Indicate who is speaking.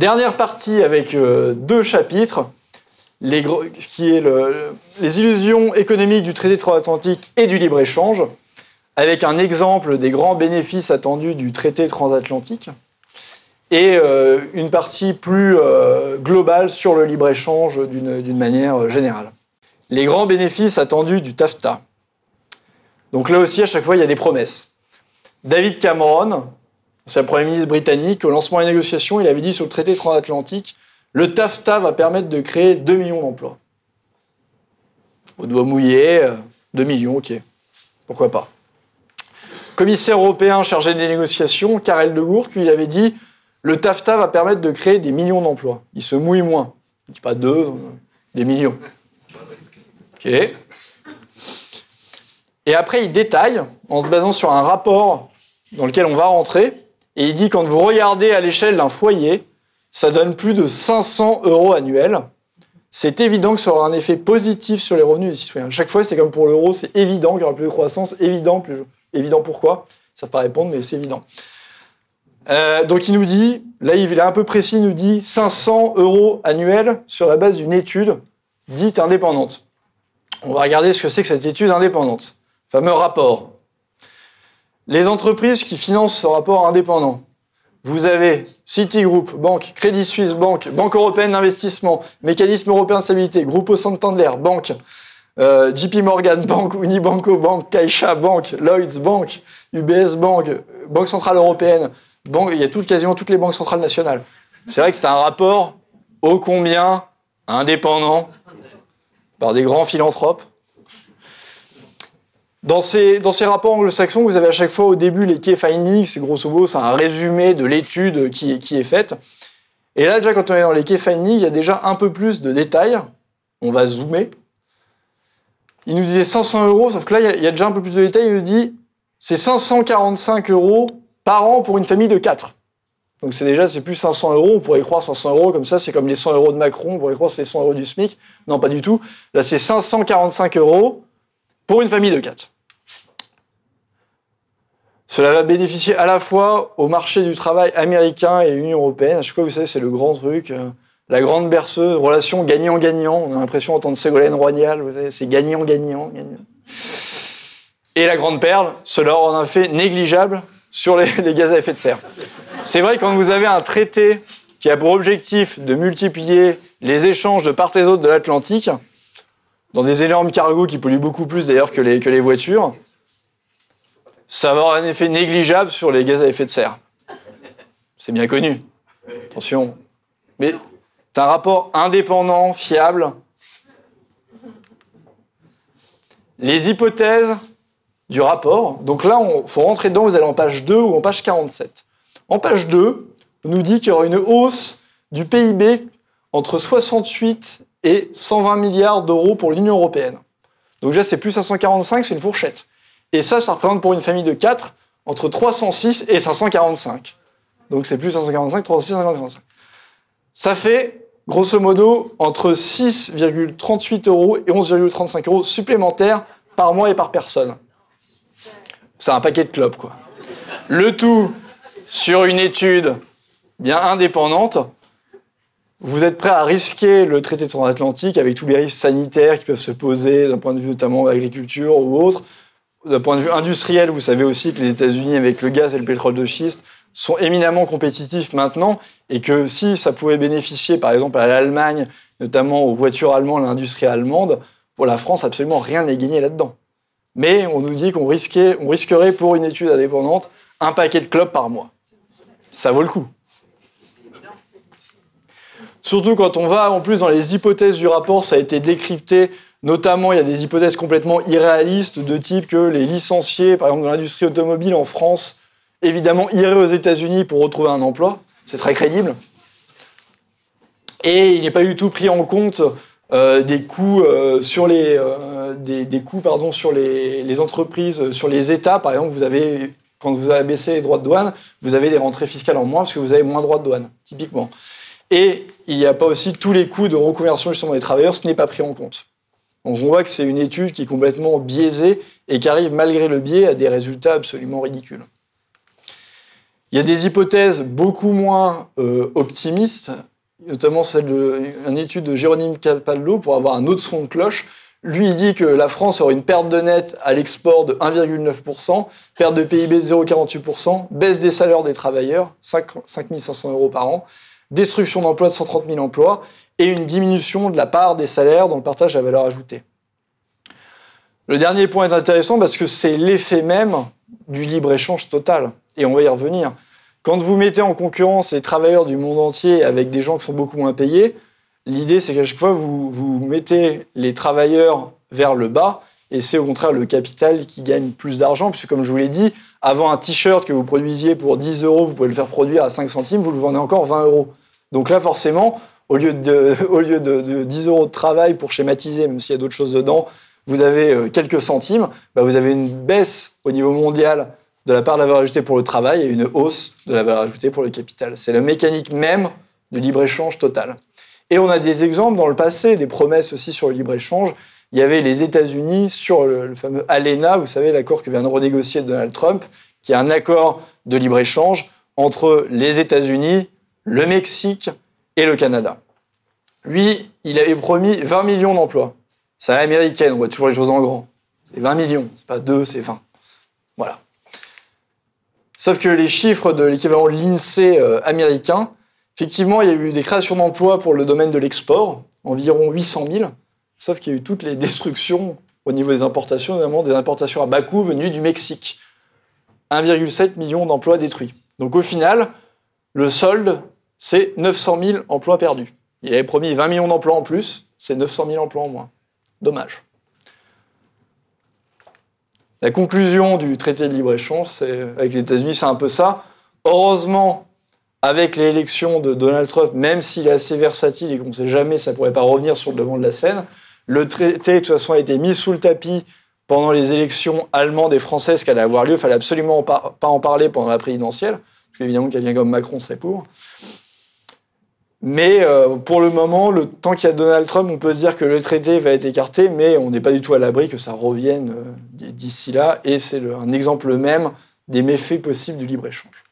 Speaker 1: Dernière partie avec euh, deux chapitres, ce qui est les illusions économiques du traité transatlantique et du libre-échange, avec un exemple des grands bénéfices attendus du traité transatlantique, et euh, une partie plus euh, globale sur le libre-échange d'une manière générale. Les grands bénéfices attendus du TAFTA. Donc là aussi, à chaque fois, il y a des promesses. David Cameron, c'est le Premier ministre britannique, au lancement des négociations, il avait dit sur le traité transatlantique, le TAFTA va permettre de créer 2 millions d'emplois. Au doigt mouillé, 2 millions, ok. Pourquoi pas Commissaire européen chargé des négociations, Karel de Gourt, lui, il avait dit le TAFTA va permettre de créer des millions d'emplois. Il se mouille moins. Il dit pas deux, des millions. Ok. Et après, il détaille, en se basant sur un rapport dans lequel on va rentrer, et il dit quand vous regardez à l'échelle d'un foyer, ça donne plus de 500 euros annuels. C'est évident que ça aura un effet positif sur les revenus des citoyens. Chaque fois, c'est comme pour l'euro, c'est évident qu'il y aura plus de croissance, évident pourquoi. Ça ne pas répondre, mais c'est évident. Euh, donc il nous dit, là il est un peu précis, il nous dit 500 euros annuels sur la base d'une étude dite indépendante. On va regarder ce que c'est que cette étude indépendante. Fameux rapport. Les entreprises qui financent ce rapport indépendant, vous avez Citigroup, Banque, Crédit Suisse, Banque, Banque européenne d'investissement, Mécanisme européen de stabilité, Grupo Santander, Banque, euh, JP Morgan Bank, Unibanco Bank, Caixa Bank, Lloyds Bank, UBS Bank, Banque Centrale Européenne, banque, il y a quasiment toutes les banques centrales nationales. C'est vrai que c'est un rapport ô combien indépendant par des grands philanthropes. Dans ces, rapports anglo-saxons, vous avez à chaque fois au début les key findings, c'est grosso modo c'est un résumé de l'étude qui, qui est faite. Et là, déjà, quand on est dans les key findings, il y a déjà un peu plus de détails. On va zoomer. Il nous disait 500 euros, sauf que là, il y a déjà un peu plus de détails. Il nous dit c'est 545 euros par an pour une famille de 4. Donc c'est déjà, c'est plus 500 euros. On pourrait y croire 500 euros comme ça, c'est comme les 100 euros de Macron. On pourrait y croire c'est 100 euros du SMIC. Non, pas du tout. Là, c'est 545 euros pour une famille de 4. Cela va bénéficier à la fois au marché du travail américain et l'Union européenne. À chaque fois, vous savez, c'est le grand truc, euh, la grande berceuse, relation gagnant-gagnant. On a l'impression d'entendre Ségolène Royal, c'est gagnant-gagnant. Et la grande perle, cela en a fait négligeable sur les, les gaz à effet de serre. C'est vrai, quand vous avez un traité qui a pour objectif de multiplier les échanges de part et d'autre de l'Atlantique, dans des énormes cargos qui polluent beaucoup plus d'ailleurs que les, voitures, ça va avoir un effet négligeable sur les gaz à effet de serre. C'est bien connu. Attention. Mais c'est un rapport indépendant, fiable. Les hypothèses du rapport. Donc là, il faut rentrer dedans, vous allez en page 2 ou en page 47. En page 2, on nous dit qu'il y aura une hausse du PIB entre 68 et 120 milliards d'euros pour l'Union européenne. Donc déjà, c'est plus 545, c'est une fourchette. Et ça, ça représente pour une famille de 4 entre 306 et 545. Donc c'est plus 545, 306, 545. Ça fait, grosso modo, entre 6,38 euros et 11,35 euros supplémentaires par mois et par personne. C'est un paquet de clopes, quoi. Le tout sur une étude bien indépendante vous êtes prêt à risquer le traité transatlantique avec tous les risques sanitaires qui peuvent se poser d'un point de vue notamment agriculture ou autre? D'un point de vue industriel, vous savez aussi que les États-Unis, avec le gaz et le pétrole de schiste, sont éminemment compétitifs maintenant et que si ça pouvait bénéficier par exemple à l'Allemagne, notamment aux voitures allemandes, l'industrie allemande, pour la France, absolument rien n'est gagné là-dedans. Mais on nous dit qu'on risquerait pour une étude indépendante un paquet de clopes par mois. Ça vaut le coup. Surtout quand on va en plus dans les hypothèses du rapport, ça a été décrypté. Notamment, il y a des hypothèses complètement irréalistes de type que les licenciés, par exemple, dans l'industrie automobile en France, évidemment, iraient aux États-Unis pour retrouver un emploi. C'est très crédible. Et il n'est pas du tout pris en compte euh, des coûts euh, sur les euh, des, coûts pardon sur les, entreprises, sur les États. Par exemple, vous avez quand vous avez baissé les droits de douane, vous avez des rentrées fiscales en moins parce que vous avez moins de droits de douane, typiquement. Et il n'y a pas aussi tous les coûts de reconversion justement des travailleurs, ce n'est pas pris en compte. Donc on voit que c'est une étude qui est complètement biaisée et qui arrive malgré le biais à des résultats absolument ridicules. Il y a des hypothèses beaucoup moins euh, optimistes, notamment celle d'une étude de Jérôme Capaldo pour avoir un autre son de cloche. Lui, il dit que la France aurait une perte de net à l'export de 1,9%, perte de PIB de 0,48%, baisse des salaires des travailleurs, 5, 500 euros par an, destruction d'emplois de 130 000 emplois et une diminution de la part des salaires dans le partage à valeur ajoutée. Le dernier point est intéressant parce que c'est l'effet même du libre-échange total, et on va y revenir. Quand vous mettez en concurrence les travailleurs du monde entier avec des gens qui sont beaucoup moins payés, L'idée, c'est qu'à chaque fois, vous, vous mettez les travailleurs vers le bas, et c'est au contraire le capital qui gagne plus d'argent, puisque comme je vous l'ai dit, avant un t-shirt que vous produisiez pour 10 euros, vous pouvez le faire produire à 5 centimes, vous le vendez encore 20 euros. Donc là, forcément, au lieu de, au lieu de, 10 euros de travail pour schématiser, même s'il y a d'autres choses dedans, vous avez euh, quelques centimes, bah vous avez une baisse au niveau mondial de la part de la valeur ajoutée pour le travail et une hausse de la valeur ajoutée pour le capital. C'est la mécanique même du libre-échange total. Et on a des exemples dans le passé, des promesses aussi sur le libre-échange. Il y avait les États-Unis sur le, fameux ALENA, vous savez, l'accord que vient de renégocier Donald Trump, qui est un accord de libre-échange entre les États-Unis, le Mexique et le Canada. Lui, il avait promis 20 millions d'emplois. C'est américaine, on voit toujours les choses en grand. C'est 20 millions, c'est pas 2, c'est 20. Voilà. Sauf que les chiffres de l'équivalent de l'INSEE euh, américain Effectivement, il y a eu des créations d'emplois pour le domaine de l'export, environ 800 000, sauf qu'il y a eu toutes les destructions au niveau des importations, notamment des importations à bas coût venues du Mexique. 1,7 million d'emplois détruits. Donc au final, le solde, c'est 900 000 emplois perdus. Il avait promis 20 millions d'emplois en plus, c'est 900 000 emplois en moins. Dommage. La conclusion du traité de libre-échange avec les États-Unis, c'est un peu ça. Heureusement, avec l'élection de Donald Trump, même s'il est assez versatile et qu'on ne sait jamais, ça ne pourrait pas revenir sur le devant de la scène, le traité, de toute façon, a été mis sous le tapis pendant les élections allemandes et françaises qui allaient avoir lieu. Il fallait absolument pas en parler pendant la présidentielle, parce qu'évidemment, quelqu'un comme Macron serait pour. Mais euh, pour le moment, le temps qu'il y a Donald Trump, on peut se dire que le traité va être écarté, mais on n'est pas du tout à l'abri que ça revienne euh, d'ici là. Et c'est un exemple même des méfaits possibles du libre-échange.